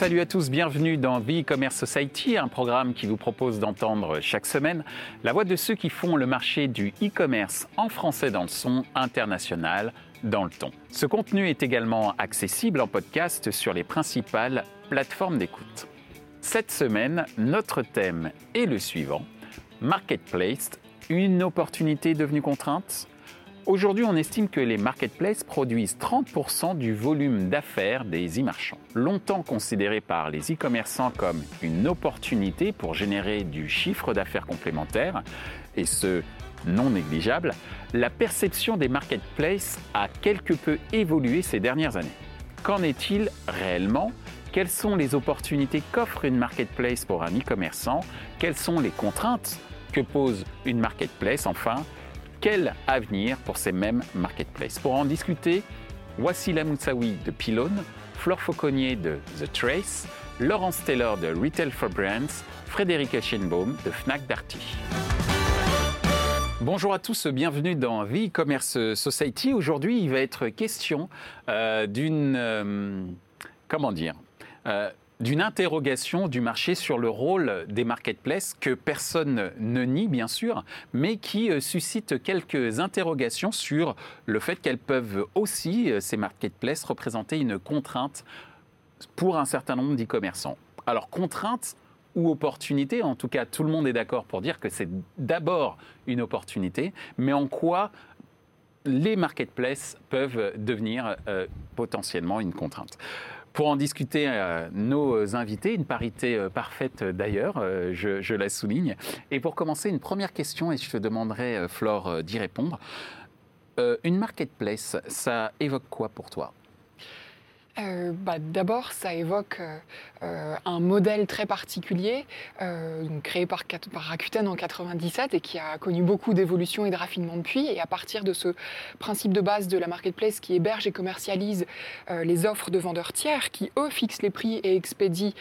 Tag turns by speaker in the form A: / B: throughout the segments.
A: salut à tous, bienvenue dans The E-Commerce Society, un programme qui vous propose d'entendre chaque semaine la voix de ceux qui font le marché du e-commerce en français dans le son, international dans le ton. Ce contenu est également accessible en podcast sur les principales plateformes d'écoute. Cette semaine, notre thème est le suivant, Marketplace, une opportunité devenue contrainte? Aujourd'hui, on estime que les marketplaces produisent 30% du volume d'affaires des e-marchands. Longtemps considérés par les e-commerçants comme une opportunité pour générer du chiffre d'affaires complémentaire, et ce non négligeable, la perception des marketplaces a quelque peu évolué ces dernières années. Qu'en est-il réellement? Quelles sont les opportunités qu'offre une marketplace pour un e-commerçant? Quelles sont les contraintes que pose une marketplace Enfin, quel avenir pour ces mêmes marketplaces? Pour en discuter, Wassila Moussaoui de Pylone, Flore Fauconnier de The Trace, Laurence Taylor de Retail for Brands, Frédéric Eschenbaum de Fnac Darty. Bonjour à tous, bienvenue dans The commerce Society. Aujourd'hui, il va être question euh, d'une... Euh, comment dire euh, d'une interrogation du marché sur le rôle des marketplaces que personne ne nie bien sûr, mais qui euh, suscite quelques interrogations sur le fait qu'elles peuvent aussi, euh, ces marketplaces, représenter une contrainte pour un certain nombre d'e-commerçants. Alors contrainte ou opportunité, en tout cas tout le monde est d'accord pour dire que c'est d'abord une opportunité, mais en quoi les marketplaces peuvent devenir euh, potentiellement une contrainte. Pour en discuter, euh, nos invités, une parité euh, parfaite d'ailleurs, euh, je, la souligne. Et pour commencer, une première question, et je te demanderai, Flore, d'y répondre. une marketplace, ça évoque quoi pour toi?
B: Bah, D'abord, ça évoque euh, un modèle très particulier, euh, créé par, Rakuten en 97 et qui a connu beaucoup d'évolutions et de raffinement depuis. Et à partir de ce principe de base de la marketplace qui héberge et commercialise euh, les offres de vendeurs tiers, qui eux fixent les prix et expédient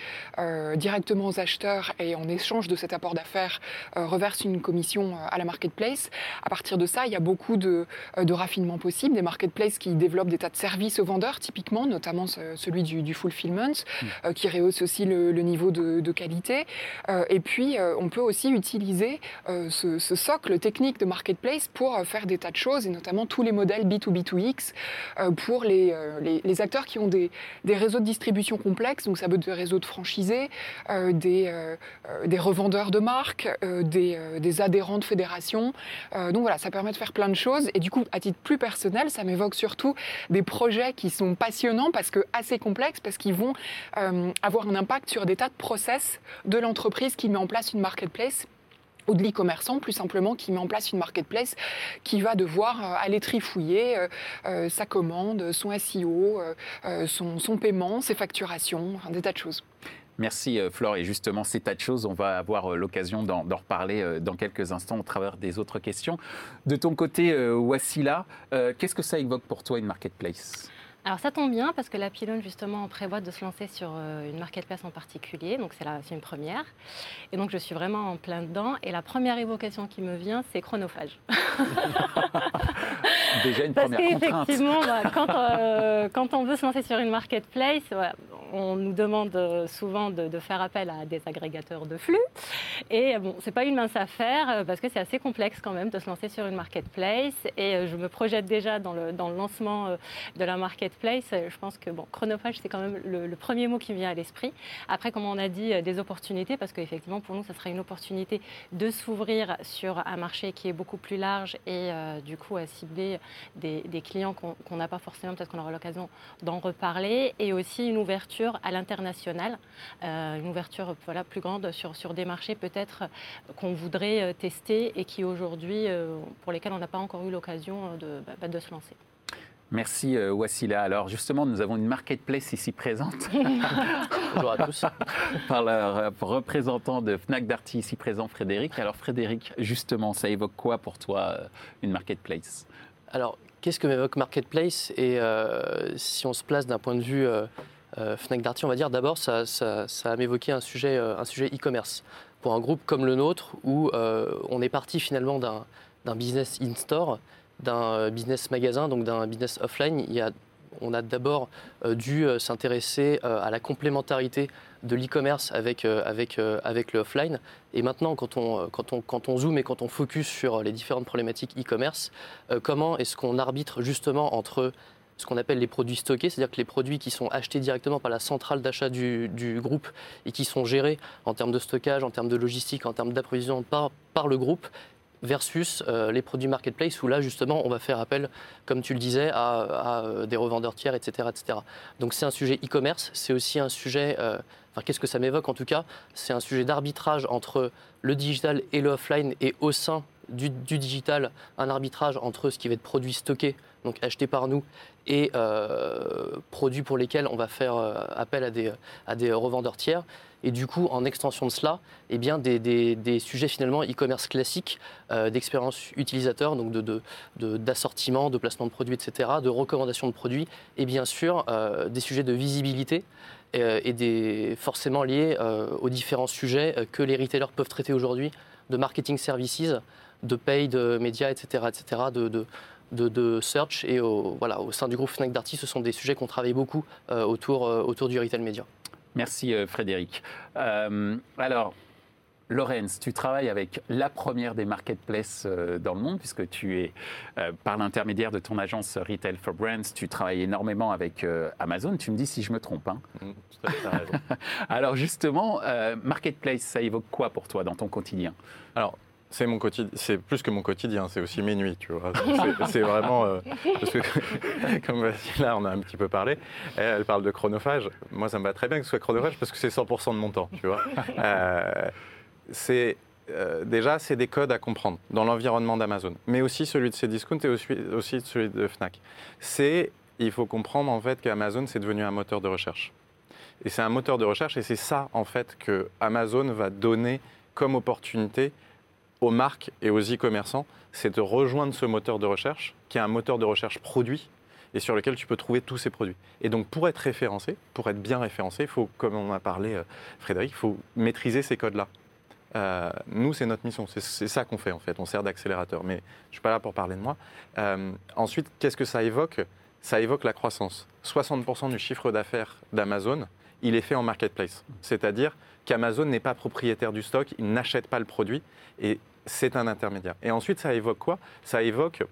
B: directement aux acheteurs et en échange de cet apport d'affaires reversent une commission à la marketplace. À partir de ça, il y a beaucoup de, de raffinements possibles, des marketplaces qui développent des tas de services aux vendeurs, typiquement, notamment celui du, du fulfillment, mmh. qui rehausse aussi le, niveau de, qualité. Euh, et puis, euh, on peut aussi utiliser euh, ce, socle technique de marketplace pour faire des tas de choses, et notamment tous les modèles B2B2X pour les, les, acteurs qui ont des, des, réseaux de distribution complexes, donc ça peut être des réseaux de franchisés, des, des revendeurs de marques, des, des adhérents de fédérations. donc voilà, ça permet de faire plein de choses. Et du coup, à titre plus personnel, ça m'évoque surtout des projets qui sont passionnants parce que assez complexes, parce qu'ils vont avoir un impact sur des tas de process de l'entreprise qui met en place une marketplace ou de l'e-commerçant, plus simplement, qui met en place une marketplace qui va devoir euh, aller trifouiller euh, euh, sa commande, son SEO, son, paiement, ses facturations, des tas de choses.
A: Merci Flore. Et justement, ces tas de choses, on va avoir l'occasion d'en reparler dans quelques instants au travers des autres questions. De ton côté, Wassila, qu'est-ce que ça évoque pour toi une marketplace?
C: Alors ça tombe bien parce que la pylône justement prévoit de se lancer sur euh, une marketplace en particulier, donc c'est une première. Et donc je suis vraiment en plein dedans. Et la première évocation qui me vient, c'est chronophage.
A: Déjà une première
C: parce qu'effectivement, bah, quand, euh, quand, on veut se lancer sur une marketplace, on nous demande euh, souvent de, faire appel à des agrégateurs de flux. Et bon, c'est pas une mince affaire parce que c'est assez complexe quand même de se lancer sur une marketplace. Et je me projette déjà dans le, dans le lancement de la marketplace place, je pense que bon, chronophage, c'est quand même le, premier mot qui vient à l'esprit. Après, comme on a dit, euh, des opportunités, parce qu'effectivement, pour nous, ça sera une opportunité de s'ouvrir sur un marché qui est beaucoup plus large et euh, du coup à cibler des, clients qu'on n'a pas forcément, peut-être qu'on aura l'occasion d'en reparler, et aussi une ouverture à l'international, euh, une ouverture plus grande sur, des marchés peut-être qu'on voudrait tester et qui aujourd'hui, pour lesquels on n'a pas encore eu l'occasion bah, de se lancer.
A: Merci euh, Wassila. Alors justement, nous avons une marketplace ici présente.
D: Bonjour à tous.
A: Par le représentant de Fnac Darty ici présent, Frédéric. Alors Frédéric, justement, ça évoque quoi pour toi euh, une marketplace?
D: Alors, qu'est-ce que m'évoque marketplace? Et euh, si on se place d'un point de vue Fnac Darty, on va dire d'abord, ça, ça, ça, a m'évoqué un sujet un sujet e-commerce. Pour un groupe comme le nôtre, où on est parti finalement d'un business in-store d'un euh, business magasin, donc d'un business offline, on a d'abord dû s'intéresser à la complémentarité de l'e-commerce avec, avec, avec le offline. Et maintenant, quand on, quand, on, quand on zoome et quand on focus sur les différentes problématiques e-commerce, comment est-ce qu'on arbitre justement entre ce qu'on appelle les produits stockés, c'est-à-dire que les produits qui sont achetés directement par la centrale d'achat du, groupe et qui sont gérés en termes de stockage, en termes de logistique, en termes d'approvisionnement par, par le groupe, versus euh, les produits marketplace où là justement on va faire appel, comme tu le disais, à, euh, des revendeurs tiers, etc. etc. Donc c'est un sujet e-commerce, c'est aussi un sujet, euh, qu'est-ce que ça m'évoque en tout cas, c'est un sujet d'arbitrage entre le digital et le offline et au sein du, digital, un arbitrage entre ce qui va être produit stocké, donc acheté par nous, et euh, produits pour lesquels on va faire euh, appel à des, revendeurs tiers. Et du coup, en extension de cela, eh bien, des, sujets finalement e-commerce classiques, euh, d'expérience utilisateur, donc d'assortiment, de, de, placement de produits, etc., de recommandation de produits, et bien sûr des sujets de visibilité et des, forcément liés aux différents sujets que les retailers peuvent traiter aujourd'hui, de marketing services, de paid médias, etc., etc., de, de, search et au, voilà, au sein du groupe Fnac Darty, ce sont des sujets qu'on travaille beaucoup euh, autour, euh, autour du retail média.
A: Merci euh, Frédéric. alors, Lorenz, tu travailles avec la première des marketplaces dans le monde, puisque tu es, par l'intermédiaire de ton agence Retail for Brands, tu travailles énormément avec Amazon. Tu me dis si je me trompe. Hein.
E: Mmh, raison.
A: Alors justement, marketplace, ça évoque quoi pour toi dans ton quotidien?
E: Alors, c'est mon quotidien, c'est plus que mon quotidien, c'est aussi mes nuits, tu vois. C'est vraiment euh, parce que comme là on a un petit peu parlé, elle, parle de chronophage. Moi ça me va très bien que ce soit chronophage parce que c'est 100% de mon temps, tu vois. Euh, c'est euh, déjà c'est des codes à comprendre dans l'environnement d'Amazon, mais aussi celui de ses discounts et aussi, aussi celui de Fnac. C'est il faut comprendre en fait qu'Amazon c'est devenu un moteur de recherche. Et c'est un moteur de recherche et c'est ça en fait que Amazon va donner comme opportunité aux marques et aux e-commerçants, c'est de rejoindre ce moteur de recherche, qui est un moteur de recherche produit et sur lequel tu peux trouver tous ces produits. Et donc pour être référencé, pour être bien référencé, il faut, comme on a parlé euh, Frédéric, il faut maîtriser ces codes-là. Euh, nous, c'est notre mission, c'est ça qu'on fait en fait, on sert d'accélérateur, mais je ne suis pas là pour parler de moi. Euh, ensuite, qu'est-ce que ça évoque? Ça évoque la croissance. 60% du chiffre d'affaires d'Amazon, il est fait en marketplace, c'est-à-dire qu'Amazon n'est pas propriétaire du stock, il n'achète pas le produit, et c'est un intermédiaire. Et ensuite, ça évoque quoi? Ça évoque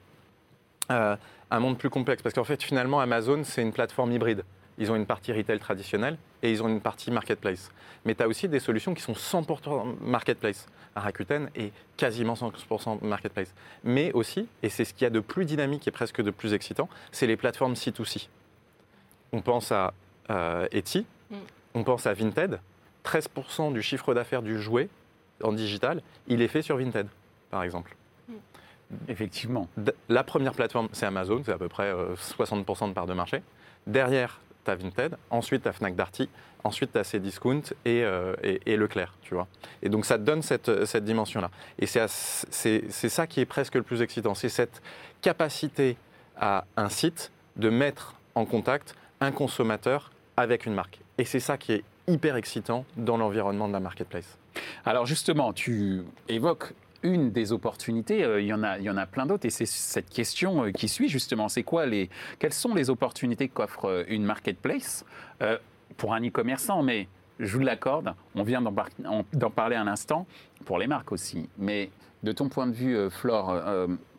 E: euh, un monde plus complexe, parce qu'en fait, finalement, Amazon, c'est une plateforme hybride. Ils ont une partie retail traditionnelle et ils ont une partie marketplace. Mais tu as aussi des solutions qui sont 100% marketplace. Rakuten est quasiment 100% marketplace. Mais aussi, et c'est ce qu'il y a de plus dynamique et presque de plus excitant, c'est les plateformes C2C. On pense à euh, Etsy, mm. on pense à Vinted. 13% du chiffre d'affaires du jouet en digital, il est fait sur Vinted, par exemple.
A: Mm. Effectivement.
E: La première plateforme, c'est Amazon, c'est à peu près 60% euh, de part de marché. Derrière, tu Vinted, ensuite tu as Fnac Darty, ensuite tu as Cdiscount et, euh, et, Leclerc, tu vois. Et donc ça te donne cette, cette dimension-là. Et c'est ça qui est presque le plus excitant, c'est cette capacité à un site de mettre en contact un consommateur avec une marque. Et c'est ça qui est hyper excitant dans l'environnement de la marketplace.
A: Alors justement, tu évoques une des opportunités, euh, il, y en a, il y en a plein d'autres, et c'est cette question euh, qui suit justement, c'est quoi les, quelles sont les opportunités qu'offre euh, une marketplace pour un e-commerçant, mais je vous l'accorde, on vient d'en parler un instant, pour les marques aussi, mais de ton point de vue, Flore,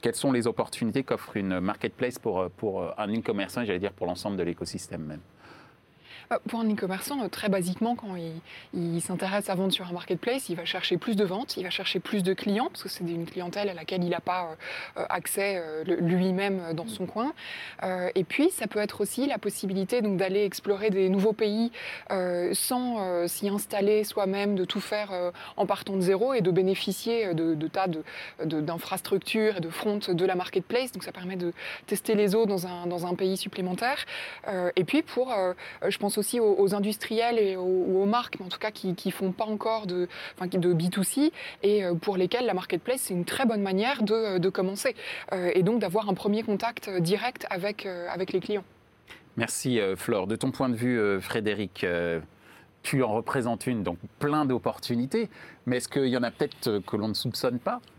A: quelles sont les opportunités qu'offre une marketplace pour, pour un e-commerçant, j'allais dire pour l'ensemble de l'écosystème même?
B: Pour un e-commerçant, euh, très basiquement, quand il, s'intéresse à vendre sur un marketplace, il va chercher plus de ventes, il va chercher plus de clients, parce que c'est une clientèle à laquelle il n'a pas euh, accès euh, lui-même dans son coin. et puis, ça peut être aussi la possibilité d'aller explorer des nouveaux pays sans s'y installer soi-même, de tout faire en partant de zéro et de bénéficier de, tas d'infrastructures de, et de fronts de la marketplace. Donc, ça permet de tester les eaux dans un, dans un pays supplémentaire. et puis, pour, je pense aussi aux, industriels et aux, marques, mais en tout cas qui ne font pas encore de, enfin, de B2C et euh, pour lesquels la marketplace, c'est une très bonne manière de, de commencer euh, et donc d'avoir un premier contact direct avec, euh, avec les clients.
A: Merci Flore. De ton point de vue, Frédéric, tu en représentes une, donc plein d'opportunités, mais est-ce qu'il y en a peut-être que l'on ne soupçonne pas?
D: Euh,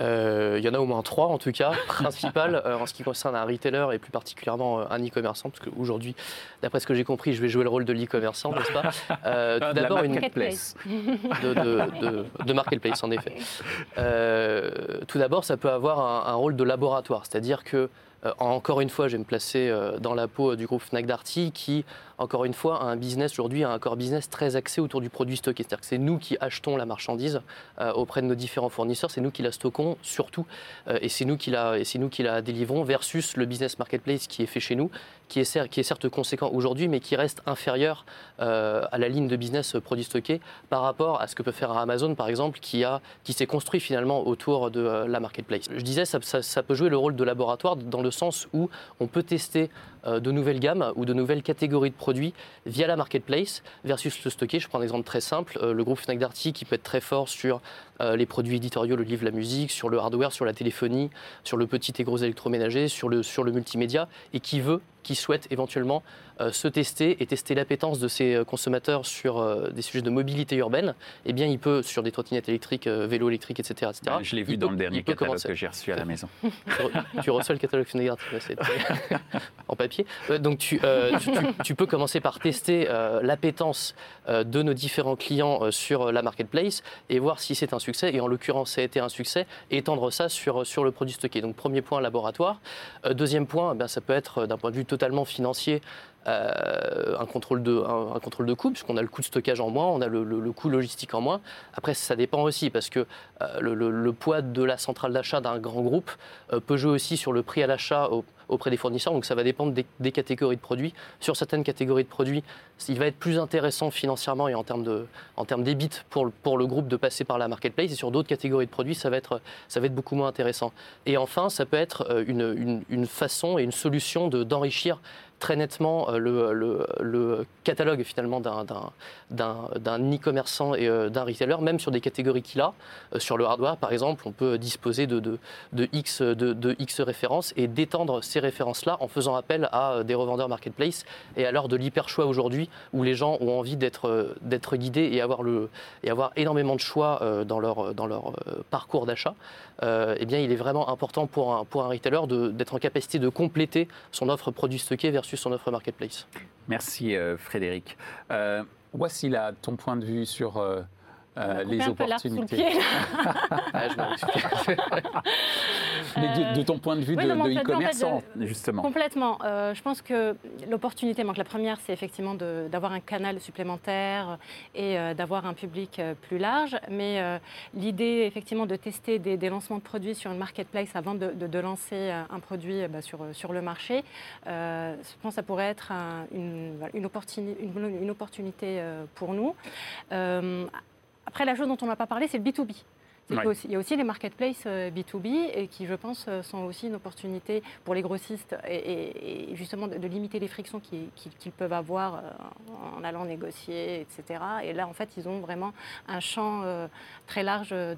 D: il y en a au moins trois en tout cas, principales euh, en ce qui concerne un retailer et plus particulièrement euh, un e-commerçant, parce qu'aujourd'hui, d'après ce que j'ai compris, je vais jouer le rôle de l'e-commerçant, n'est-ce pas?
A: Euh,
D: Tout d'abord, une
A: marketplace.
D: de, de- de- de marketplace en effet. Euh, tout d'abord, ça peut avoir un, un rôle de laboratoire, c'est-à-dire que euh, encore une fois, je vais me placer euh, dans la peau du groupe Fnac Darty qui, encore une fois, a un business aujourd'hui, a un core business très axé autour du produit stocké. C'est-à-dire que c'est nous qui achetons la marchandise euh, auprès de nos différents fournisseurs, c'est nous qui la stockons surtout, euh, et c'est nous qui la, nous qui la délivrons versus le business marketplace qui est fait chez nous, qui est, qui est certes conséquent aujourd'hui, mais qui reste inférieur euh, à la ligne de business euh, produit stocké par rapport à ce que peut faire Amazon, par exemple, qui, a, qui s'est construit finalement autour de euh, la marketplace. Je disais, ça, ça- ça peut jouer le rôle de laboratoire dans le sens où on peut tester de nouvelles gammes ou de nouvelles catégories de produits via la marketplace versus le stocké. Je prends un exemple très simple, euh, le groupe Fnac Darty qui peut être très fort sur euh, les produits éditoriaux, le livre, la musique, sur le hardware, sur la téléphonie, sur le petit et gros électroménager, sur le, sur le multimédia, et qui veut, qui souhaite éventuellement euh, se tester et tester l'appétence de ses euh, consommateurs sur euh, des sujets de mobilité urbaine, eh bien, il peut, sur des trottinettes électriques, euh, vélos électriques, etc., etc.,
A: Ouais, je l'ai vu
D: il
A: dans
D: peut-
A: le dernier catalogue
D: commencer-
A: que j'ai reçu à la maison.
D: tu re- tu reçois le catalogue Fnac Darty, en papier. Euh, donc tu, euh, tu- peux commencer par tester euh, l'appétence de nos différents clients sur la marketplace et voir si c'est un succès. Et en l'occurrence, ça a été un succès. Étendre ça sur, le produit stocké. Donc premier point, laboratoire. Deuxième point, eh bien, ça peut être d'un point de vue totalement financier. Euh, un, contrôle de, un, contrôle de coût, puisqu'on a le coût de stockage en moins, on a le, coût logistique en moins. Après, ça dépend aussi, parce que euh, le, poids de la centrale d'achat d'un grand groupe euh, peut jouer aussi sur le prix à l'achat au- auprès des fournisseurs. Donc ça va dépendre des, catégories de produits. Sur certaines catégories de produits, il va être plus intéressant financièrement et en termes de, en pour, le- groupe de passer par la marketplace. Et sur d'autres catégories de produits, ça va être, beaucoup moins intéressant. Et enfin, ça peut être une, façon et une solution de- d'enrichir très nettement euh, le, catalogue finalement d'un- e-commerçant et euh, d'un retailer, même sur des catégories qu'il a. Euh, Sur le hardware, par exemple, on peut disposer de, X, de, X références et d'étendre ces références-là en faisant appel à des revendeurs marketplace et à l'heure de l'hyper-choix aujourd'hui où les gens ont envie d'être guidés et avoir, énormément de choix dans leur, parcours d'achat, eh bien, il est vraiment important pour un, retailer d'être en capacité de compléter son offre produit stocké versus son offre marketplace.
A: Merci euh, Frédéric. Euh, voici là ton point de vue sur euh, euh, les opportunités.
C: pied.
D: Ah, je.
A: Mais de, de ton point de vue
C: Oui,
A: de,
C: en fait,
A: e-commerçant, justement.
C: Complètement. Euh, je pense que l'opportunité manque. La première, c'est effectivement d'avoir un canal supplémentaire et euh, d'avoir un public euh, plus large. Mais euh, l'idée, effectivement, de tester des, des lancements de produits sur une marketplace avant de, lancer euh, un produit euh, bah, sur, sur le marché, euh, je pense que ça pourrait être un- une, une, opportuni- une- une opportunité euh, pour nous. Euh, après, la chose dont on n'a pas parlé, c'est le B2B. C'est
A: Ouais.
C: qu'il y a aussi- Il y a aussi les marketplaces euh, B2B et qui, je pense, euh, sont aussi une opportunité pour les grossistes et, justement de, de limiter les frictions qu'ils peuvent avoir euh, en allant négocier, etc. Et là, en fait, ils ont vraiment un champ euh, très large de,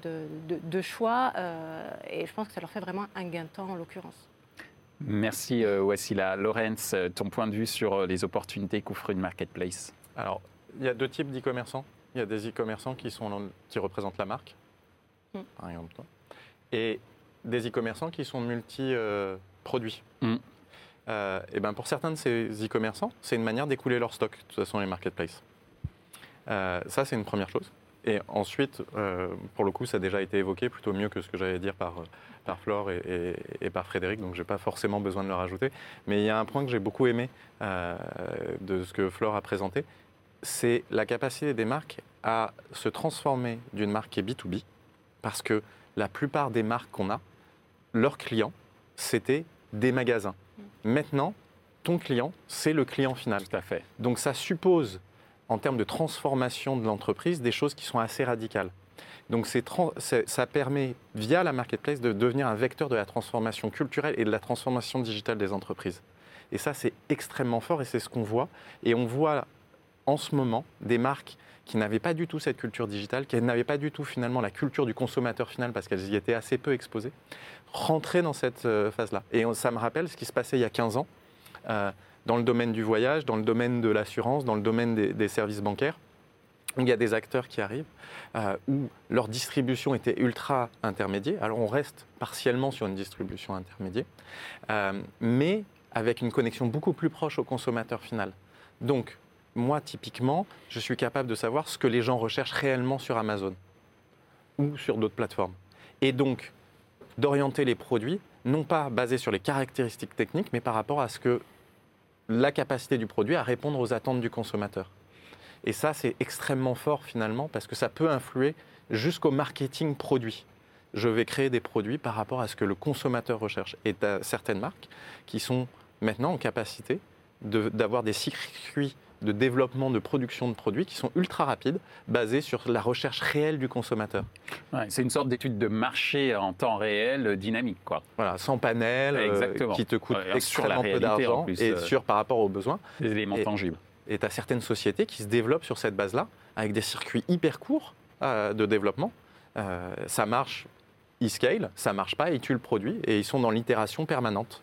C: de- de choix euh, et je pense que ça leur fait vraiment un gain de temps en l'occurrence.
A: Merci euh, Wassila. Lorenz, euh, ton point de vue sur euh, les opportunités qu'offre une marketplace?
E: Alors, il y a deux types d'e-commerçants. Il y a des e-commerçants qui, sont qui représentent la marque,
C: Mm.
E: par exemple toi, et des e-commerçants qui sont multi-produits.
A: Mm.
E: et ben pour certains de ces e-commerçants, c'est une manière d'écouler leur stock, de toute façon, les marketplaces. Euh, ça, c'est une première chose. Et ensuite, euh, pour le coup, ça a déjà été évoqué plutôt mieux que ce que j'allais dire par, euh, par Flore et, et- et par Frédéric, donc je n'ai pas forcément besoin de le rajouter. Mais il y a un point que j'ai beaucoup aimé euh, de ce que Flore a présenté, c'est la capacité des marques à se transformer d'une marque qui est B2B, parce que la plupart des marques qu'on a, leurs clients, c'était des magasins. Maintenant, ton client, c'est le client final.
A: Tout à fait.
E: Donc ça suppose, en termes de transformation de l'entreprise, des choses qui sont assez radicales. Donc ça permet, via la marketplace, de devenir un vecteur de la transformation culturelle et de la transformation digitale des entreprises. Et ça, c'est extrêmement fort et c'est ce qu'on voit. Et on voit en ce moment des marques qui n'avaient pas du tout cette culture digitale, qui n'avaient pas du tout finalement la culture du consommateur final parce qu'elles y étaient assez peu exposées, rentrer dans cette euh, phase-là. Et ça me rappelle ce qui se passait il y a 15 ans euh, dans le domaine du voyage, dans le domaine de l'assurance, dans le domaine des, services bancaires. il y a des acteurs qui arrivent, euh, où leur distribution était ultra intermédiaire. Alors on reste partiellement sur une distribution intermédiaire, mais avec une connexion beaucoup plus proche au consommateur final. Donc, moi, typiquement, je suis capable de savoir ce que les gens recherchent réellement sur Amazon ou sur d'autres plateformes. Et donc, d'orienter les produits, non pas basés sur les caractéristiques techniques, mais par rapport à ce que la capacité du produit à répondre aux attentes du consommateur. Et ça, c'est extrêmement fort finalement, parce que ça peut influer jusqu'au marketing produit. Je vais créer des produits par rapport à ce que le consommateur recherche. Et tu certaines marques qui sont maintenant en capacité d'avoir des circuits de développement, de production de produits qui sont ultra rapides, basés sur la recherche réelle du consommateur.
A: Ouais, c'est une sorte d'étude de marché en temps réel euh, dynamique, quoi.
E: Voilà, sans panel, euh, qui te coûte
A: Ouais,
E: extrêmement peu d'argent et
A: euh.
E: sur par rapport aux besoins.
A: Des éléments
E: Et-
A: tangibles.
E: Et tu as certaines sociétés qui se développent sur cette base-là, avec des circuits hyper courts euh, de développement. Euh, ça marche, ils scale, ça marche pas, ils tuent le produit et ils sont dans l'itération permanente.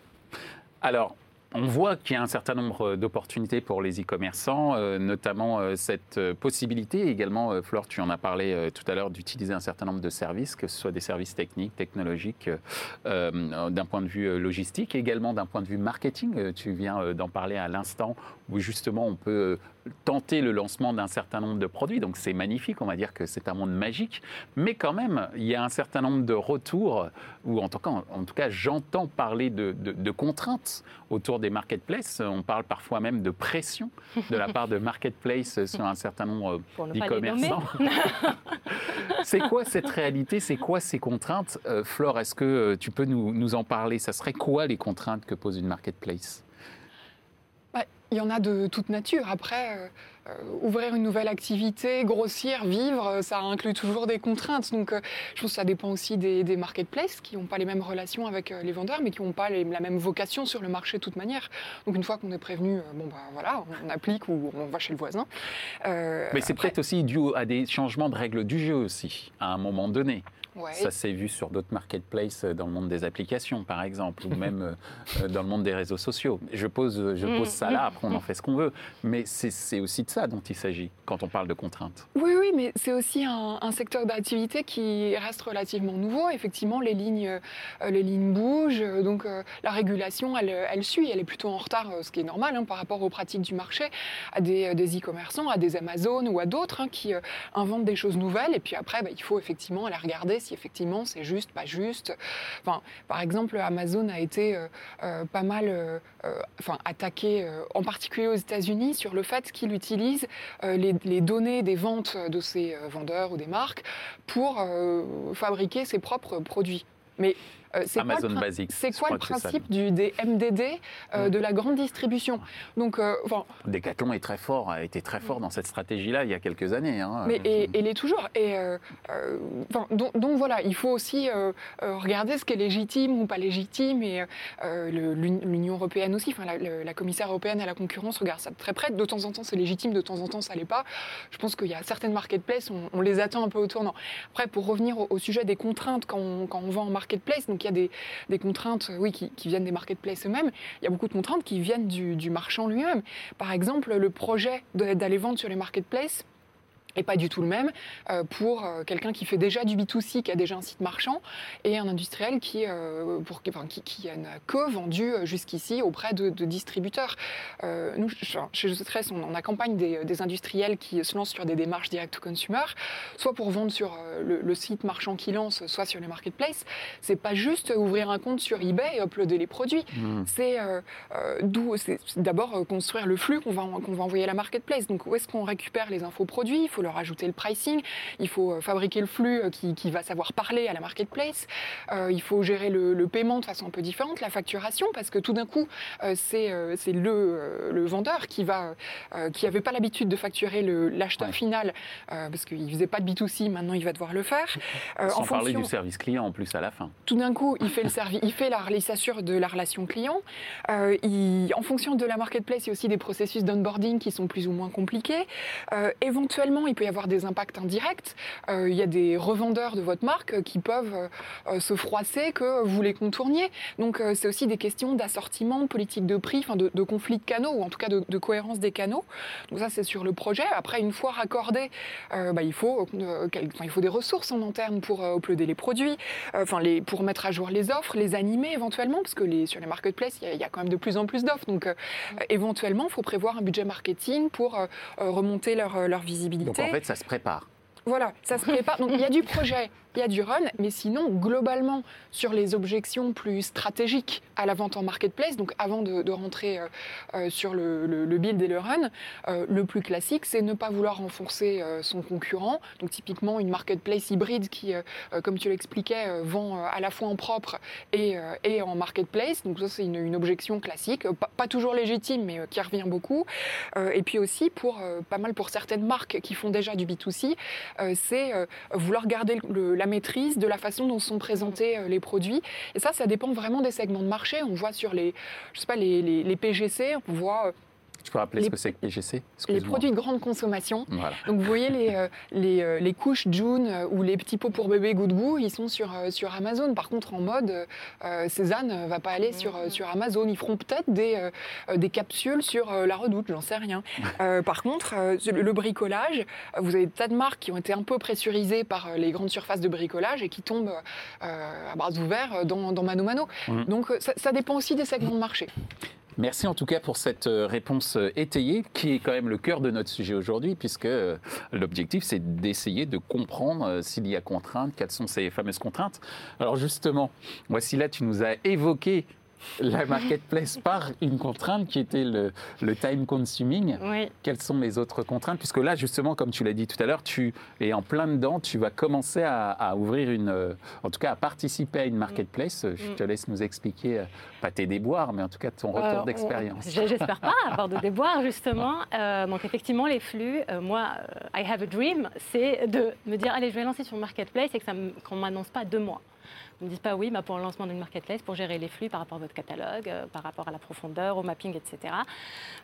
A: Alors, on voit qu'il y a un certain nombre d'opportunités pour les e-commerçants, euh, notamment euh, cette euh, possibilité également, euh, Flore, tu en as parlé euh, tout à l'heure, d'utiliser un certain nombre de services, que ce soit des services techniques, technologiques, euh, euh, d'un point de vue euh, logistique, également d'un point de vue marketing. Euh, tu viens euh, d'en parler à l'instant, où justement on peut euh, tenter le lancement d'un certain nombre de produits. Donc c'est magnifique, on va dire que c'est un monde magique. Mais quand même, il y a un certain nombre de retours, ou en tout cas, en tout cas j'entends parler de, de- de contraintes autour des marketplaces. On parle parfois même de pression de la part de marketplaces sur un certain nombre d'e-commerçants. c'est quoi cette réalité? C'est quoi ces contraintes? Euh, Flore, est-ce que euh, tu peux nous, nous en parler? Ça serait quoi les contraintes que pose une marketplace?
B: Il y en a de toute nature. Après, euh, euh, ouvrir une nouvelle activité, grossir, vivre, euh, ça inclut toujours des contraintes. Donc, euh, je pense que ça dépend aussi des, des marketplaces qui n'ont pas les mêmes relations avec les vendeurs, mais qui n'ont pas les- la même vocation sur le marché de toute manière. Donc, une fois qu'on est prévenu, euh, bon, bah voilà, on applique ou on va chez le voisin.
A: Mais c'est
B: après,
A: peut-être aussi dû à des changements de règles du jeu aussi, à un moment donné.
B: Ouais.
A: Ça s'est vu sur d'autres marketplaces euh, dans le monde des applications, par exemple, ou même euh, euh, dans le monde des réseaux sociaux. Je pose, je pose ça là, après on en fait ce qu'on veut. Mais c'est aussi de ça dont il s'agit quand on parle de contraintes.
B: Oui, oui, mais c'est aussi un, un secteur d'activité qui reste relativement nouveau. Effectivement, les lignes, les lignes bougent, donc la régulation, elle, elle suit. Elle est plutôt en retard, ce qui est normal hein, par rapport aux pratiques du marché, à des, e-commerçants, à des Amazon ou à d'autres hein, qui inventent des choses nouvelles. Et puis après, bah, il faut effectivement aller regarder si effectivement c'est juste, pas juste. Par exemple, Amazon a été euh, euh, pas mal euh, enfin, attaqué, en particulier aux États-Unis, sur le fait qu'il utilise les, données des ventes de euh, vendeurs ou des marques pour fabriquer ses propres produits. Mais euh, c'est quoi, le,
A: Basics,
B: c'est quoi principe du, des MDD euh,
A: Mm.
B: de la grande distribution? Donc, euh, enfin,
A: Decathlon est très fort, a été très fort dans cette stratégie-là il y a quelques années. hein.
B: Mais et, et l'est toujours. Et euh, enfin, donc, donc voilà, il faut aussi regarder ce qui est légitime ou pas légitime. Et l'Union européenne aussi, enfin la, commissaire européenne à la concurrence regarde ça de très près. De temps en temps, c'est légitime, de temps en temps, ça l'est pas. Je pense qu'il y a certaines marketplaces, on, on les attend un peu au tournant. Après, pour revenir au, au sujet des contraintes quand on, quand on vend en marketplace, donc il y a des, des contraintes, oui, qui, qui viennent des marketplaces eux-mêmes. Il y a beaucoup de contraintes qui viennent du, du marchand lui-même. Par exemple, le projet d'aller vendre sur les marketplaces et pas du tout le même euh, pour euh, quelqu'un qui fait déjà du B2C, qui a déjà un site marchand, et un industriel qui, euh, pour, enfin, qui, qui n'a que vendu jusqu'ici auprès de, de distributeurs. Euh, nous, ch- chez Stress, on, on accompagne des, des industriels qui se lancent sur des démarches direct to consumer, soit pour vendre sur le, le site marchand qui lance, soit sur les marketplaces. C'est pas juste ouvrir un compte sur eBay et uploader les produits.
A: Hmm.
B: C'est euh, d'abord construire le flux qu'on va, qu'on va envoyer à la marketplace. Donc où est-ce qu'on récupère les infos produits? Il faut leur ajouter le pricing, il faut euh, fabriquer le flux euh, qui, qui va savoir parler à la marketplace, Euh, il faut gérer le, le paiement de façon un peu différente, la facturation, parce que tout d'un coup, euh, c'est le, le vendeur qui va qui n'avait pas l'habitude de facturer l'acheteur
A: Ouais.
B: final, parce qu'il faisait pas de B2C, maintenant il va devoir le faire.
A: Sans
B: en
A: parler
B: fonction-
A: du service client en plus à la fin.
B: tout d'un coup, il fait le service, il fait la, il s'assure de la relation client. Il- en fonction de la marketplace, il y a aussi des processus d'onboarding qui sont plus ou moins compliqués. Éventuellement, il peut y avoir des impacts indirects. il y a des revendeurs de votre marque qui peuvent se froisser que vous les contourniez. Donc c'est aussi des questions d'assortiment, de politique de prix, enfin de, conflit de canaux, ou en tout cas de, cohérence des canaux. Donc ça c'est sur le projet. Après, une fois raccordé, bah, il, faut, il faut des ressources en interne pour uploader les produits, enfin les, pour mettre à jour les offres, les animer éventuellement, parce que les, sur les marketplaces, il y, a quand même de plus en plus d'offres. Donc éventuellement, il faut prévoir un budget marketing pour remonter leur, leur visibilité.
A: Donc en fait, ça se prépare.
B: Voilà, ça se prépare. Donc il y a du projet, il y a du run, mais sinon, globalement, sur les objections plus stratégiques à la vente en marketplace, donc avant de, rentrer euh, euh, sur le, build et le run, euh, le plus classique, c'est ne pas vouloir renforcer son concurrent. Donc typiquement, une marketplace hybride qui, comme tu l'expliquais, vend à la fois en propre et, en marketplace. Donc ça, c'est une, objection classique, pas, toujours légitime, mais qui revient beaucoup. et puis aussi, pour pas mal pour certaines marques qui font déjà du B2C, c'est vouloir garder le, la maîtrise de la façon dont sont présentés euh, les produits. Et ça, ça dépend vraiment des segments de marché. On voit sur les, je sais pas, les, les PGC, on voit euh,
A: tu peux rappeler ce que c'est que PGC
B: Les produits de grande consommation. Donc vous voyez les, euh, les, euh, les, couches June euh, ou les petits pots pour bébé goût de goût, ils sont sur, sur Amazon. Par contre, en mode, Cézanne ne va pas aller sur, sur Amazon. Ils feront peut-être des, des capsules sur la redoute, j'en sais rien. par contre, le bricolage, vous avez des tas de marques qui ont été un peu pressurisées par les grandes surfaces de bricolage et qui tombent à bras ouverts dans, dans Mano Mano. Mmh. Donc ça, ça dépend aussi des segments de marché.
A: Merci en tout cas pour cette euh, réponse euh, étayée qui est quand même le cœur de notre sujet aujourd'hui puisque euh, l'objectif c'est d'essayer de comprendre s'il y a contraintes, quelles sont ces fameuses contraintes. Alors justement, voici là tu nous as évoqué la marketplace par une contrainte qui était le, time consuming. Quelles sont les autres contraintes? Puisque là, justement, comme tu l'as dit tout à l'heure, tu es en plein dedans, tu vas commencer à, ouvrir une, euh, en tout cas à participer à une marketplace. Mm. Je te laisse nous expliquer, euh, pas tes déboires, mais en tout cas ton retour d'expérience.
C: J'espère pas avoir de déboires, justement. Euh, donc effectivement, les flux, moi, I have a dream, c'est de me dire, allez, je vais lancer sur marketplace et qu'on ne m'annonce pas deux mois ne me disent pas oui, bah, pour le lancement d'une marketplace, pour gérer les flux par rapport à votre catalogue, euh, par rapport à la profondeur, au mapping, etc.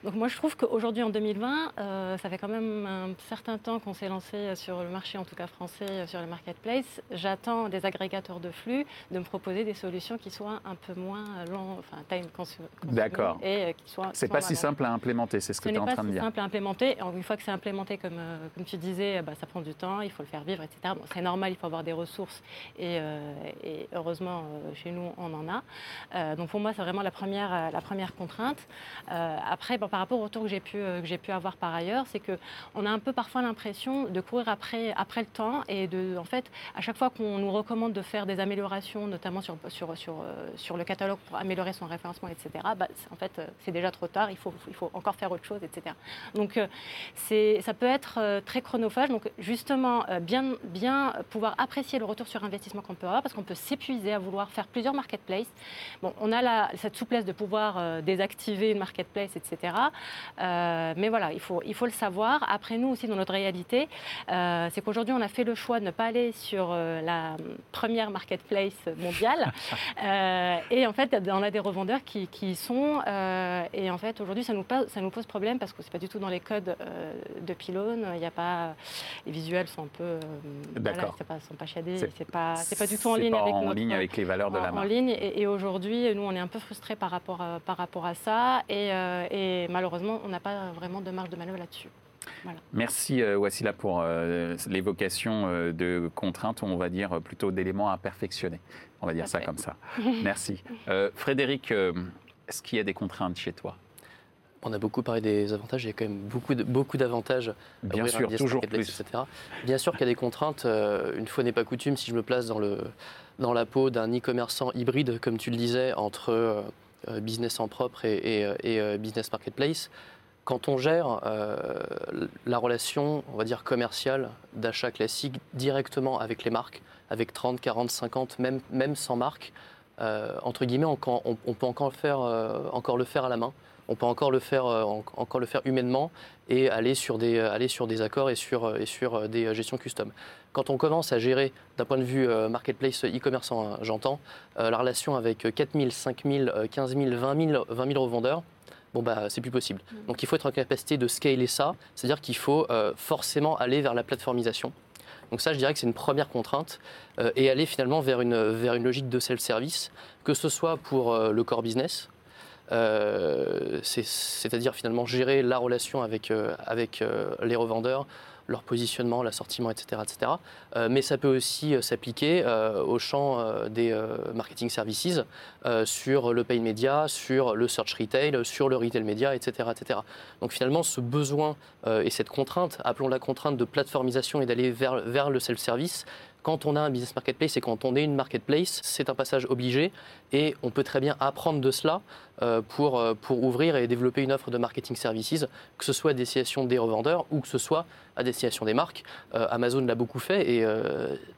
C: Donc moi, je trouve qu'aujourd'hui, en 2020, euh, ça fait quand même un certain temps qu'on s'est lancé sur le marché, en tout cas français, euh, sur les marketplaces. J'attends des agrégateurs de flux de me proposer des solutions qui soient un peu moins long, enfin time consuming.
A: D'accord. Et qui soient. C'est pas si simple à implémenter, c'est ce que tu es en train de dire.
C: C'est pas si simple à implémenter. Une fois que c'est implémenté, comme, comme tu disais, bah, ça prend du temps, il faut le faire vivre, etc. Bon, c'est normal, il faut avoir des ressources et, et heureusement, euh, chez nous, on en a. Euh, donc pour moi, c'est vraiment la première, euh, la première contrainte. après, par rapport au retour que j'ai pu, avoir par ailleurs, c'est qu'on a un peu parfois l'impression de courir après, le temps et de, en fait, à chaque fois qu'on nous recommande de faire des améliorations, notamment sur, le catalogue pour améliorer son référencement, etc., bah, en fait, c'est déjà trop tard, il faut, encore faire autre chose, etc. Donc ça peut être très chronophage. Donc justement, bien, bien pouvoir apprécier le retour sur investissement qu'on peut avoir parce qu'on peut s'épuiser à vouloir faire plusieurs marketplaces. Bon, on a la, cette souplesse de pouvoir euh, désactiver une marketplace, etc. Euh, mais voilà, il faut, il faut le savoir. Après, nous aussi, dans notre réalité, euh, c'est qu'aujourd'hui, on a fait le choix de ne pas aller sur la première marketplace mondiale. et en fait, on a des revendeurs qui, qui sont. et en fait, aujourd'hui, ça nous, ça nous pose problème parce que ce n'est pas du tout dans les codes de pylône. Il n'y a pas. Les visuels sont un peu.
A: D'accord.
C: Voilà, sont pas shadés. C'est pas, pas du tout en ligne avec notre
A: avec les valeurs de la marque.
C: En ligne. Et, aujourd'hui, nous, on est un peu frustrés par rapport à, par rapport à ça. Et, euh, malheureusement, on n'a pas vraiment de marge de manœuvre là-dessus.
A: Merci euh, Wassila pour euh, l'évocation de contraintes, on va dire plutôt d'éléments à perfectionner. On va dire ça comme ça. Merci. Frédéric, est-ce qu'il y a des contraintes chez toi?
D: On a beaucoup parlé des avantages, il y a quand même beaucoup, beaucoup d'avantages.
A: Bien sûr, toujours plus.
D: Etc. Bien sûr qu'il y a des contraintes. une fois n'est pas coutume, si je me place dans le, dans la peau d'un e-commerçant hybride, comme tu le disais, entre euh, euh, business en propre et, euh, business marketplace. Quand on gère la relation, on va dire commerciale, d'achat classique directement avec les marques, avec 30, 40, 50, même, même 100 marques, entre guillemets, on, peut encore faire, encore le faire à la main on peut encore le faire, encore le faire humainement et aller sur des, aller sur des accords et sur, et sur des gestions custom. Quand on commence à gérer, d'un point de vue euh, marketplace e-commerçant, hein, j'entends, euh, la relation avec 4 000, 5 000, 15 000, 20 000, 20 000 revendeurs, bon bah c'est plus possible. Donc il faut être en capacité de scaler ça, c'est-à-dire qu'il faut euh, forcément aller vers la plateformisation. Donc ça, je dirais que c'est une première contrainte euh, et aller finalement vers une, vers une logique de self-service, que ce soit pour euh, le core business, euh, c'est- c'est-à-dire finalement gérer la relation avec, euh, avec euh, les revendeurs, leur positionnement, l'assortiment, etc. etc. Mais ça peut aussi s'appliquer au champ des marketing services, sur le pay media, sur le search retail, sur le retail media, etc. etc. Donc finalement, ce besoin et cette contrainte, appelons la contrainte de plateformisation et d'aller vers, vers le self-service, quand on a un business marketplace et quand on est une marketplace, c'est un passage obligé et on peut très bien apprendre de cela euh, pour, euh, pour ouvrir et développer une offre de marketing services, que ce soit à destination des revendeurs ou que ce soit à destination des marques. Euh, Amazon l'a beaucoup fait et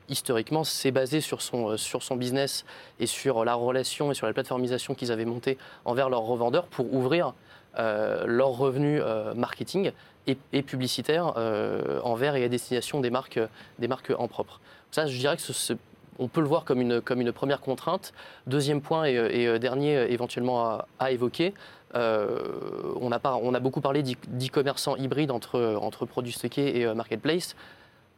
D: historiquement, c'est basé sur son, sur son business et sur la relation et sur la plateformisation qu'ils avaient montée envers leurs revendeurs pour ouvrir leurs revenus marketing et, publicitaires envers et à destination des marques, des marques en propre. Ça, je dirais que on peut le voir comme une, première contrainte. Deuxième point et, et, euh, dernier euh, éventuellement à, évoquer, euh, on, a beaucoup parlé d'e- d'e-commerçants hybrides entre, produits stockés et euh, marketplace.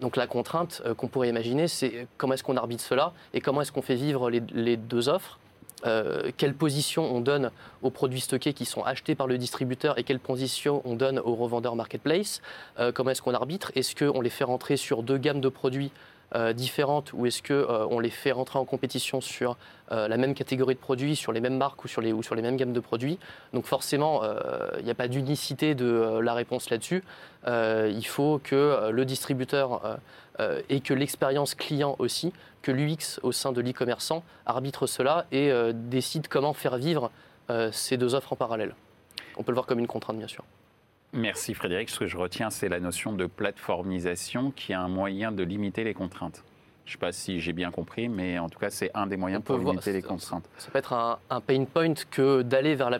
D: Donc la contrainte euh, qu'on pourrait imaginer, c'est comment est-ce qu'on arbitre cela et comment est-ce qu'on fait vivre les, deux offres Euh, quelle position on donne aux produits stockés qui sont achetés par le distributeur et quelle position on donne aux revendeurs marketplace Euh, Comment est-ce qu'on arbitre? Est-ce qu'on les fait rentrer sur deux gammes de produits euh, différentes ou est-ce qu'on les fait rentrer en compétition sur euh, la même catégorie de produits, sur les mêmes marques ou sur les, ou sur les mêmes gammes de produits? Donc forcément, euh, il n'y a pas d'unicité de euh, la réponse là-dessus. Euh, il faut que euh, le distributeur euh, euh, et que l'expérience client aussi, que l'UX au sein de l'e-commerçant arbitre cela et euh, décide comment faire vivre euh, ces deux offres en parallèle. On peut le voir comme une contrainte, bien sûr.
A: Merci Frédéric. Ce que je retiens, c'est la notion de plateformisation qui est un moyen de limiter les contraintes. Je ne sais pas si j'ai bien compris, mais en tout cas, c'est un des moyens pour
D: voir-
A: limiter les contraintes.
D: Ça peut être un, un pain point que d'aller vers, la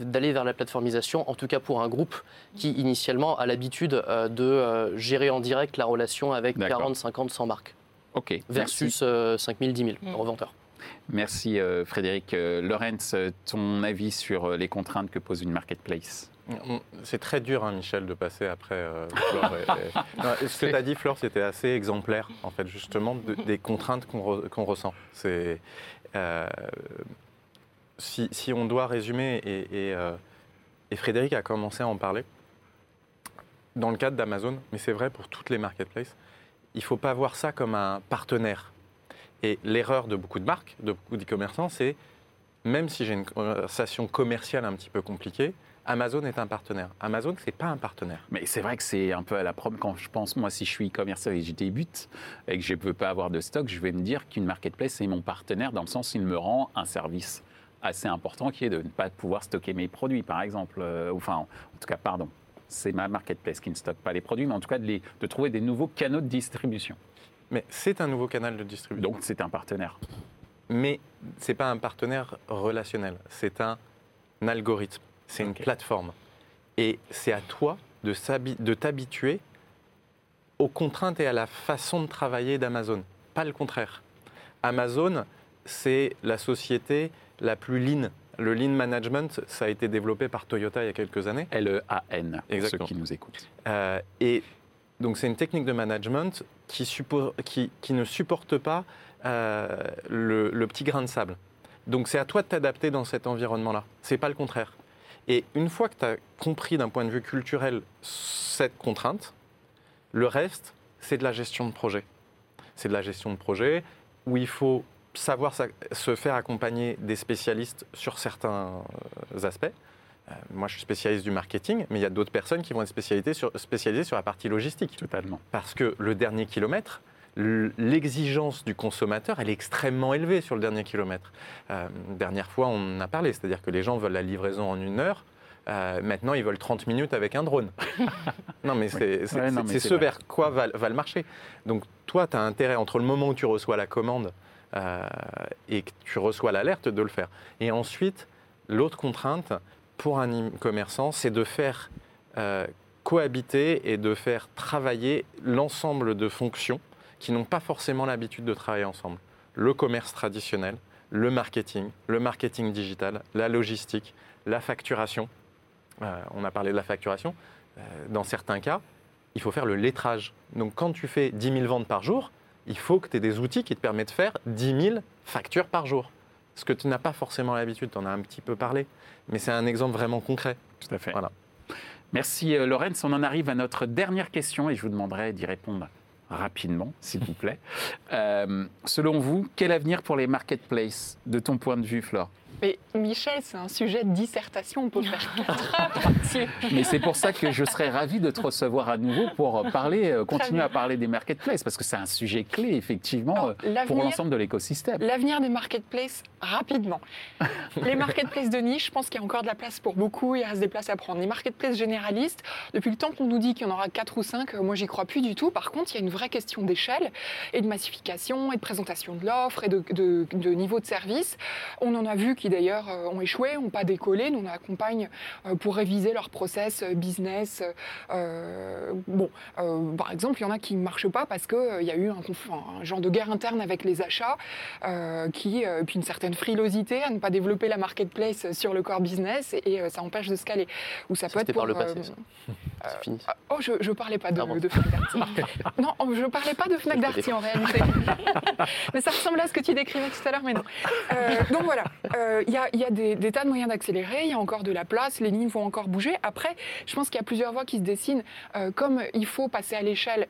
D: d'aller vers la plateformisation, en tout cas pour un groupe qui initialement a l'habitude euh, de euh, gérer en direct la relation avec
A: D'accord.
D: 40, 50, 100 marques
A: Ok. merci.
D: versus euh, 5000, 10 000
C: Mm.
D: revendeurs.
A: Merci euh, Frédéric. Euh, Lorenz, ton avis sur euh, les contraintes que pose une marketplace?
E: On- C'est très dur, hein, Michel, de passer après euh, Flore. et- et- Non, ce que tu as dit, Flore, c'était assez exemplaire, en fait, justement, de- des contraintes qu'on re- qu'on ressent. C'est, euh, si, si on doit résumer, et, et, euh, et Frédéric a commencé à en parler, dans le cadre d'Amazon, mais c'est vrai pour toutes les marketplaces, il ne faut pas voir ça comme un partenaire. Et l'erreur de beaucoup de marques, de beaucoup d'e-commerçants, c'est même si j'ai une conversation commerciale un petit peu compliquée, Amazon est un partenaire. Amazon, c'est pas un partenaire.
A: Mais c'est vrai que c'est un peu à la preuve quand je pense, moi, si je suis e-commerçant et que je débute et que je ne peux pas avoir de stock, je vais me dire qu'une marketplace est mon partenaire dans le sens où il me rend un service assez important qui est de ne pas pouvoir stocker mes produits, par exemple. Euh, enfin, en tout cas, pardon. C'est ma marketplace qui ne stocke pas les produits, mais en tout cas de trouver des nouveaux canaux de distribution.
E: Mais c'est un nouveau canal de distribution.
A: Donc c'est un partenaire.
E: Mais c'est pas un partenaire relationnel. C'est un algorithme. C'est une plateforme. Et c'est à toi de, t'habituer aux contraintes et à la façon de travailler d'Amazon. Pas le contraire. Amazon, c'est la société la plus lean. Le lean management, ça a été développé par Toyota il y a quelques années.
A: L-E-A-N, pour ceux qui nous écoutent.
E: Euh, et donc c'est une technique de management qui, ne supporte pas euh, le, petit grain de sable. Donc c'est à toi de t'adapter dans cet environnement-là. C'est pas le contraire. Et une fois que tu as compris d'un point de vue culturel cette contrainte, le reste, c'est de la gestion de projet. C'est de la gestion de projet où il faut savoir sa- se faire accompagner des spécialistes sur certains euh, aspects. Euh, moi, je suis spécialiste du marketing, mais il y a d'autres personnes qui vont être spécialisées sur, spécialisées sur la partie logistique.
A: Totalement.
E: Parce que le dernier kilomètre, l'exigence du consommateur, elle est extrêmement élevée sur le dernier kilomètre. Euh, dernière fois, on en a parlé, c'est-à-dire que les gens veulent la livraison en une heure. Euh, maintenant, ils veulent 30 minutes avec un drone. non, mais c'est
A: Ouais,
E: ce
A: vrai.
E: vers quoi va, va le marché. Donc, toi, tu as intérêt, entre le moment où tu reçois la commande euh, et que tu reçois l'alerte, de le faire. Et ensuite, l'autre contrainte pour un e-commerçant, c'est de faire euh, cohabiter et de faire travailler l'ensemble de fonctions qui n'ont pas forcément l'habitude de travailler ensemble. Le commerce traditionnel, le marketing, le marketing digital, la logistique, la facturation. euh, on a parlé de la facturation, euh, dans certains cas, il faut faire le lettrage. Donc quand tu fais 10 000 ventes par jour, il faut que tu aies des outils qui te permettent de faire 10 000 factures par jour. Ce que tu n'as pas forcément l'habitude, tu en as un petit peu parlé, mais c'est un exemple vraiment concret.
A: Tout à fait.
E: Voilà.
A: Merci euh, Laurence. On en arrive à notre dernière question et je vous demanderai d'y répondre rapidement, s'il vous plaît. Euh, selon vous, quel avenir pour les marketplaces, de ton point de vue, Flore?
B: Mais Michel, c'est un sujet de dissertation, on peut faire 4 heures là-dessus.
A: Mais c'est pour ça que je serais ravi de te recevoir à nouveau pour parler, euh, continuer à parler des marketplaces, parce que c'est un sujet clé, effectivement,
B: Alors,
A: euh, pour l'ensemble de l'écosystème.
B: L'avenir des marketplaces, rapidement. Les marketplaces de niche, je pense qu'il y a encore de la place pour beaucoup, il reste des places à prendre. Les marketplaces généralistes, depuis le temps qu'on nous dit qu'il y en aura 4 ou 5, moi j'y crois plus du tout. Par contre, il y a une vraie question d'échelle et de massification et de présentation de l'offre et de, de- de niveau de service. On en a vu qui d'ailleurs euh, ont échoué, n'ont pas décollé. Nous, on accompagne euh, pour réviser leur process euh, business. euh, bon, euh, par exemple, il y en a qui ne marchent pas parce qu'il y a eu un, genre de guerre interne avec les achats qui, puis une certaine frilosité à ne pas développer la marketplace sur le core business et, et, ça empêche de scaler. Ou ça,
D: Ça,
B: peut être
D: c'était par
B: pour,
D: le passé, ça. Fini.
B: ah, Oh, je, je parlais pas de,
D: Ah bon.
B: de Fnac Darty. non, oh, je parlais pas de Fnac Darty en réalité. mais ça ressemble à ce que tu décrivais tout à l'heure, mais non. Euh, donc voilà, Euh, il y, a, y a des, des tas de moyens d'accélérer, il y a encore de la place, les lignes vont encore bouger. Après, je pense qu'il y a plusieurs voies qui se dessinent. Euh, comme il faut passer à l'échelle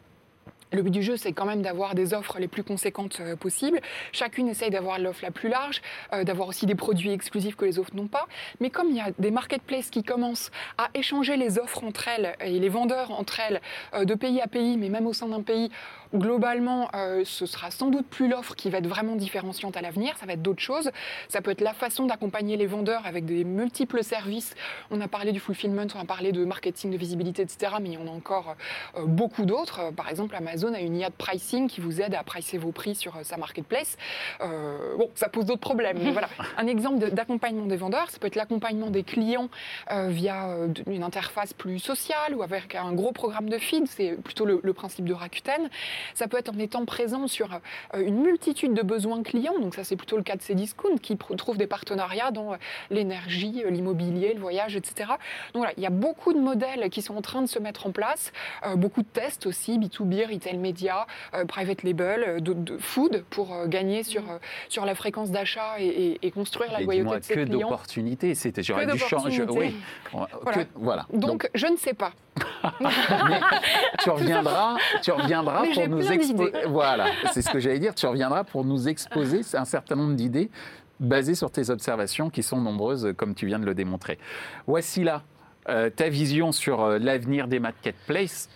B: le but du jeu, c'est quand même d'avoir des offres les plus conséquentes euh, possibles. Chacune essaye d'avoir l'offre la plus large, euh, d'avoir aussi des produits exclusifs que les autres n'ont pas. Mais comme il y a des marketplaces qui commencent à échanger les offres entre elles et les vendeurs entre elles, euh, de pays à pays, mais même au sein d'un pays, globalement, ce sera sans doute plus l'offre qui va être vraiment différenciante à l'avenir. Ça va être d'autres choses. Ça peut être la façon d'accompagner les vendeurs avec des multiples services. On a parlé du fulfillment, on a parlé de marketing, de visibilité, etc. Mais il y en a encore beaucoup d'autres. Par exemple, Amazon a une IA de pricing qui vous aide à pricer vos prix sur euh, sa marketplace. Euh, bon, ça pose d'autres problèmes. Mais voilà, un exemple de- d'accompagnement des vendeurs, ça peut être l'accompagnement des clients euh, via une interface plus sociale ou avec un gros programme de feed. C'est plutôt le, le principe de Rakuten. Ça peut être en étant présent sur une multitude de besoins clients. Donc ça, c'est plutôt le cas de Cdiscount qui trouve des partenariats dans l'énergie, l'immobilier, le voyage, etc. Donc voilà, il y a beaucoup de modèles qui sont en train de se mettre en place, euh, beaucoup de tests aussi, B2B, retail media, euh, private label, euh, de, de food pour euh, gagner sur, euh, sur la fréquence d'achat et, et- et construire la
A: Et
B: loyauté de ses
A: que
B: clients.
A: d'opportunités. C'était j'aurais dû changer. Oui.
B: Voilà.
A: que- voilà.
B: Donc, je ne sais pas.
A: Mais tu reviendras, tu reviendras
B: Mais
A: pour nous exposer. Voilà, c'est ce que j'allais dire. Tu reviendras pour nous exposer un certain nombre d'idées basées sur tes observations qui sont nombreuses, comme tu viens de le démontrer. Voici là euh, ta vision sur euh, l'avenir des marketplaces.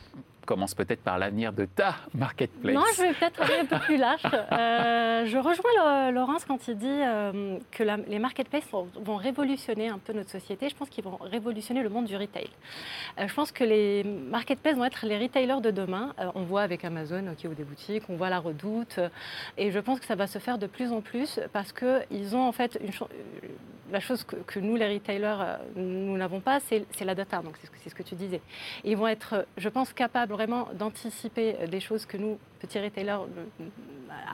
A: Commence peut-être par l'avenir de ta marketplace.
C: Non, je vais peut-être aller un peu plus large. Euh, je rejoins Laurence quand il dit euh, que la- les marketplaces vont, vont révolutionner un peu notre société. Je pense qu'ils vont révolutionner le monde du retail. Euh, je pense que les marketplaces vont être les retailers de demain. On voit avec Amazon qui ouvre des boutiques, on voit la Redoute, et je pense que ça va se faire de plus en plus parce qu'ils ont en fait une la chose que, que nous les retailers nous n'avons pas, c'est la data. Donc c'est ce, que- ce que tu disais. Ils vont être, je pense, capables vraiment d'anticiper euh, des choses que nous, ne-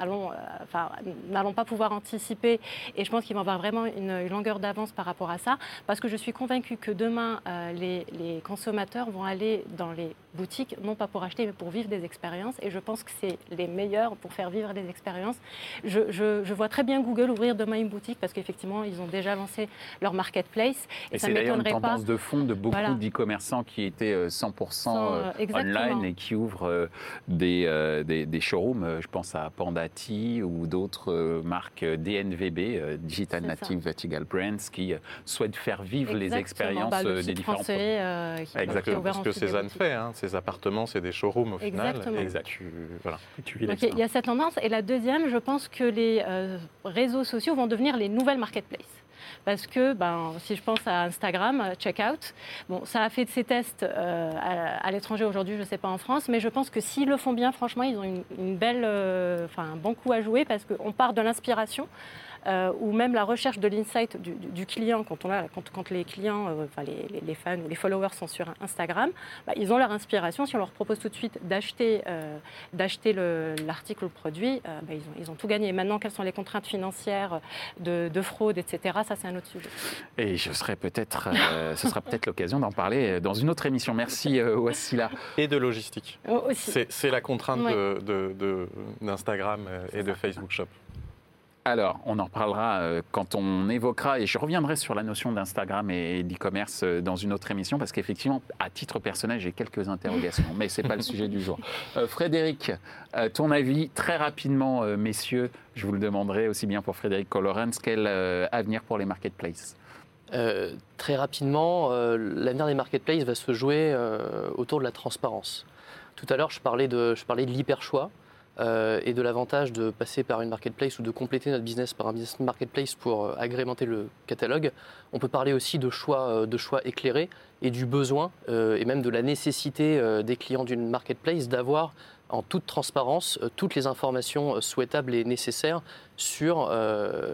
C: allons, euh, enfin, n'allons pas pouvoir anticiper. Et je pense qu'ils vont avoir vraiment une, une longueur d'avance par rapport à ça, parce que je suis convaincue que demain, euh, les, les consommateurs vont aller dans les boutiques, non pas pour acheter, mais pour vivre des expériences. Et je pense que c'est les meilleurs pour faire vivre des expériences. Je, je- je vois très bien Google ouvrir demain une boutique, parce qu'effectivement, ils ont déjà lancé leur marketplace. Et,
A: Et
C: ça
A: c'est d'ailleurs une
C: pas.
A: tendance de fond de beaucoup
C: Voilà.
A: d'e-commerçants qui étaient euh, 100%
C: Sans,
A: euh,
C: euh, exactement.
A: online et qui ouvrent euh, des, euh, des, des showrooms. Euh, Je pense à Pandati ou d'autres euh, marques euh, DNVB, Digital. Native Vertical Brands, qui souhaitent faire vivre les expériences
C: Bah, le
A: des différents
C: français, euh, qui-
E: Exactement, parce que Cézanne fait. Hein. Ces appartements, c'est des showrooms au final. Tu, voilà.
A: Tu
C: Donc, il y a cette tendance. Et la deuxième, je pense que les euh, réseaux sociaux vont devenir les nouvelles marketplaces. Parce que ben, si je pense à Instagram, euh, Checkout, bon, ça a fait de ses tests euh, à, l'étranger aujourd'hui, je ne sais pas en France, mais je pense que s'ils le font bien, franchement, ils ont une, belle, euh, un bon coup à jouer parce qu'on part de l'inspiration. Euh, ou même la recherche de l'insight du, du- du client quand, on a, quand, quand les clients, euh, enfin les, les- les fans ou les followers sont sur Instagram, bah, ils ont leur inspiration. Si on leur propose tout de suite d'acheter euh, d'acheter le- l'article ou le produit, euh, bah, ils, ont, ils ont tout gagné. Maintenant, quelles sont les contraintes financières de, de fraude, etc., ça c'est un autre sujet.
A: Et je serai peut-être, euh, ce sera peut-être l'occasion d'en parler dans une autre émission. Merci euh, Wassila.
E: Et de logistique.
C: Oh, aussi.
E: C'est c'est la contrainte
C: Ouais.
E: de- de- de- d'Instagram et de Facebook Shop.
A: Alors, on en reparlera euh, quand on évoquera, et je reviendrai sur la notion d'Instagram et d'e-commerce euh, dans une autre émission, parce qu'effectivement, à titre personnel, j'ai quelques interrogations, mais ce n'est pas le sujet du jour. Euh, Frédéric, ton avis, très rapidement, messieurs, je vous le demanderai aussi bien pour Frédéric que Lorenz, quel avenir pour les marketplaces?
D: Euh, très rapidement, euh, l'avenir des marketplaces va se jouer euh, autour de la transparence. Tout à l'heure, je parlais de, je parlais de l'hyper-choix euh, et de l'avantage de passer par une marketplace ou de compléter notre business par un business marketplace pour euh, agrémenter le catalogue. On peut parler aussi de choix, euh, de choix éclairés et du besoin et même de la nécessité des clients d'une marketplace d'avoir en toute transparence toutes les informations souhaitables et nécessaires sur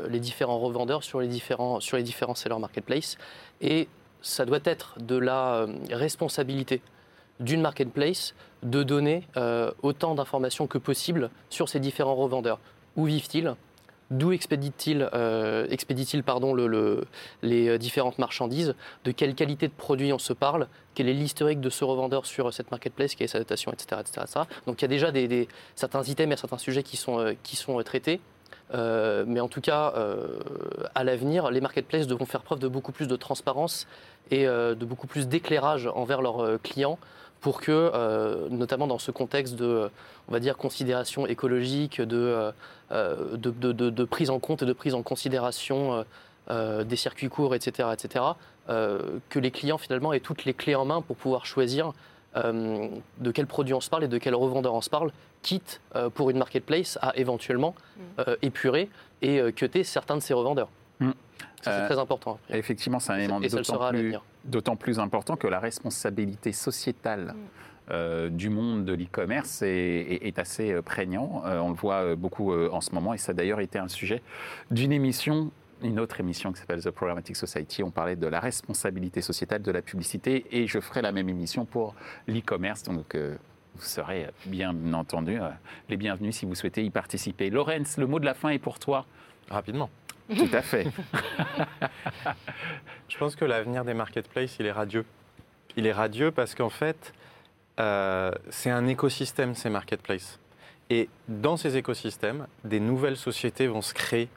D: les différents revendeurs, sur les différents, sur les différents sellers marketplace. Et ça doit être de la responsabilité d'une marketplace de donner euh, autant d'informations que possible sur ces différents revendeurs. Où vivent-ils? D'où expédient-ils euh, expédient-ils, pardon, le- le- les euh, différentes marchandises? De quelle qualité de produit on se parle? Quel est l'historique de ce revendeur sur cette marketplace Quelle est sa dotation, etc., etc.. Donc il y a déjà des, certains items et certains sujets qui sont, traités. Mais en tout cas, à l'avenir, les marketplaces devront faire preuve de beaucoup plus de transparence et de beaucoup plus d'éclairage envers leurs clients pour que, euh, notamment dans ce contexte de, on va dire, considération écologique, de, euh, euh, de, de- de- de prise en compte et de prise en considération euh, euh, des circuits courts, etc., etc., euh, que les clients finalement aient toutes les clés en main pour pouvoir choisir euh, de quel produit on se parle et de quel revendeur on se parle, quitte euh, pour une marketplace à éventuellement euh, épurer et euh, cuter certains de ses revendeurs.
A: Mm.
D: Ça, c'est
A: Euh,
D: très important. après.
A: Effectivement, c'est un élément d'autant plus, d'autant plus important que la responsabilité sociétale euh, du monde de l'e-commerce est, est- est assez euh, prégnant. Euh, on le voit beaucoup euh, en ce moment et ça a d'ailleurs été un sujet d'une émission. Une autre émission qui s'appelle The Programmatic Society, on parlait de la responsabilité sociétale de la publicité et je ferai la même émission pour l'e-commerce. Donc euh, vous serez bien entendu euh, les bienvenus si vous souhaitez y participer. Lorenz, le mot de la fin est pour toi.
E: Rapidement.
A: Tout à fait.
E: Je pense que l'avenir des marketplaces, il est radieux. Il est radieux parce qu'en fait, euh, c'est un écosystème, ces marketplaces. Et dans ces écosystèmes, des nouvelles sociétés vont se créer,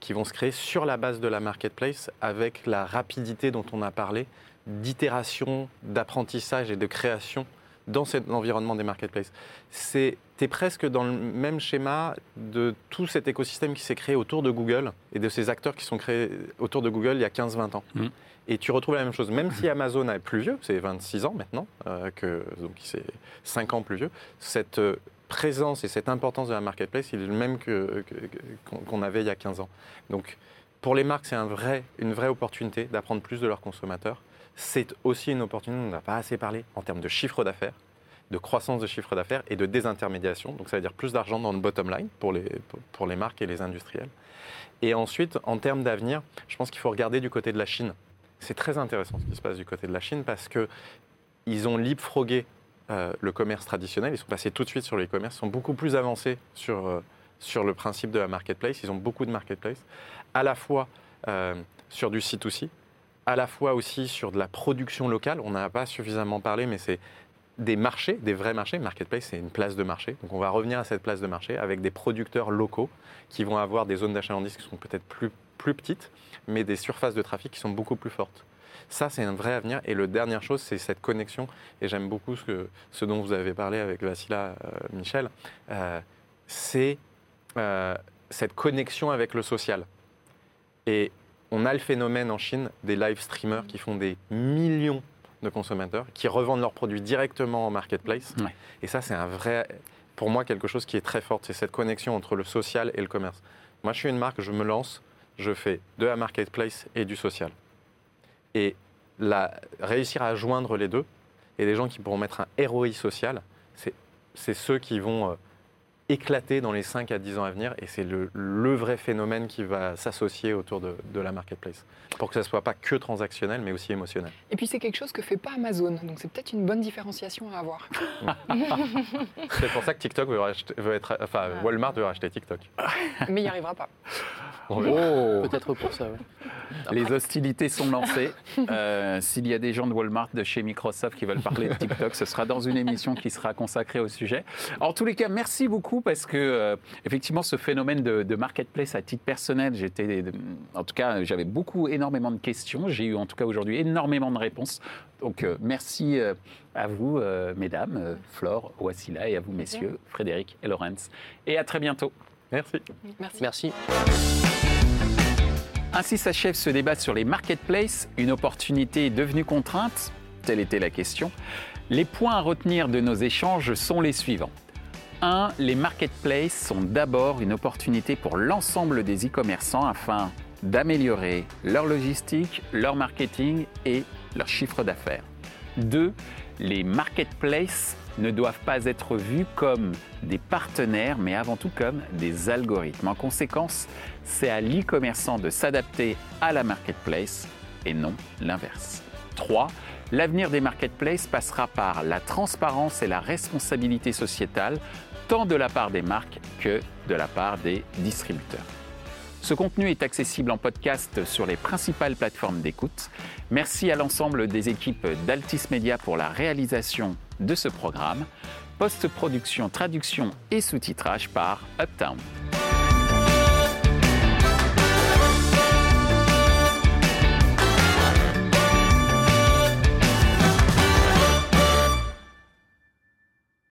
E: qui vont se créer sur la base de la marketplace avec la rapidité dont on a parlé, d'itération, d'apprentissage et de création dans cet environnement des marketplaces. C'est es presque dans le même schéma de tout cet écosystème qui s'est créé autour de Google et de ces acteurs qui sont créés autour de Google il y a 15-20 ans.
A: Mhm.
E: Et tu retrouves la même chose, même si Amazon est plus vieux, c'est 26 ans maintenant, euh, que, donc c'est 5 ans plus vieux, cette euh, présence et cette importance de la marketplace, il est le même que- que- que- qu'on avait il y a 15 ans. Donc pour les marques, c'est un vrai, une vraie opportunité d'apprendre plus de leurs consommateurs. C'est aussi une opportunité, on n'a pas assez parlé, en termes de chiffre d'affaires, de croissance de chiffre d'affaires et de désintermédiation. Donc ça veut dire plus d'argent dans le bottom line pour les, pour- les marques et les industriels. Et ensuite, en termes d'avenir, je pense qu'il faut regarder du côté de la Chine. C'est très intéressant ce qui se passe du côté de la Chine parce qu'ils ont leapfrogué euh, le commerce traditionnel, ils sont passés tout de suite sur le e-commerce, ils sont beaucoup plus avancés sur, euh, sur le principe de la marketplace, ils ont beaucoup de marketplace, à la fois euh, sur du C2C, à la fois aussi sur de la production locale, on n'en a pas suffisamment parlé, mais c'est des marchés, des vrais marchés. Marketplace, c'est une place de marché. Donc on va revenir à cette place de marché avec des producteurs locaux qui vont avoir des zones d'achalandise qui sont peut-être plus, plus petites, mais des surfaces de trafic qui sont beaucoup plus fortes. Ça, c'est un vrai avenir. Et la dernière chose, c'est cette connexion. Et j'aime beaucoup ce, que, ce dont vous avez parlé avec Vassila, euh, Michel. Euh, c'est euh, cette connexion avec le social. Et on a le phénomène en Chine des live streamers qui font des millions de consommateurs, qui revendent leurs produits directement en marketplace.
A: Ouais.
E: Et ça, c'est un vrai, pour moi, quelque chose qui est très fort. C'est cette connexion entre le social et le commerce. Moi, je suis une marque, je me lance, je fais de la marketplace et du social. Et la, réussir à joindre les deux, et des gens qui pourront mettre un ROI social, c'est- c'est ceux qui vont euh, éclater dans les 5 à 10 ans à venir, et c'est le, le vrai phénomène qui va s'associer autour de, de la marketplace, pour que ça ne soit pas que transactionnel, mais aussi émotionnel.
B: Et puis c'est quelque chose que fait pas Amazon, donc c'est peut-être une bonne différenciation à avoir.
E: C'est pour ça que TikTok veut, racheter- veut être, enfin, Walmart veut racheter TikTok.
B: Mais il n'y arrivera pas.
A: Oh
D: Peut-être pour ça, ouais.
A: Les hostilités sont lancées. Euh, S'il y a des gens de Walmart, de chez Microsoft qui veulent parler de TikTok, ce sera dans une émission qui sera consacrée au sujet. En tous les cas, merci beaucoup parce que euh, effectivement, ce phénomène de, de marketplace à titre personnel, j'étais, en tout cas, j'avais beaucoup, énormément de questions. J'ai eu en tout cas aujourd'hui énormément de réponses. Donc euh, merci euh, à vous, euh, mesdames, euh, Flore, Wassila, et à vous, messieurs, Frédéric et Laurence. Et à très bientôt.
E: Merci.
B: Merci.
D: Merci.
A: Ainsi s'achève ce débat sur les marketplaces, une opportunité devenue contrainte Telle était la question. Les points à retenir de nos échanges sont les suivants. 1. Les marketplaces sont d'abord une opportunité pour l'ensemble des e-commerçants afin d'améliorer leur logistique, leur marketing et leur chiffre d'affaires. 2. Les marketplaces ne doivent pas être vus comme des partenaires, mais avant tout comme des algorithmes. En conséquence, c'est à l'e-commerçant de s'adapter à la marketplace et non l'inverse. 3. L'avenir des marketplaces passera par la transparence et la responsabilité sociétale, tant de la part des marques que de la part des distributeurs. Ce contenu est accessible en podcast sur les principales plateformes d'écoute. Merci à l'ensemble des équipes d'Altis Media pour la réalisation de ce programme. Post-production, traduction et sous-titrage par Uptown.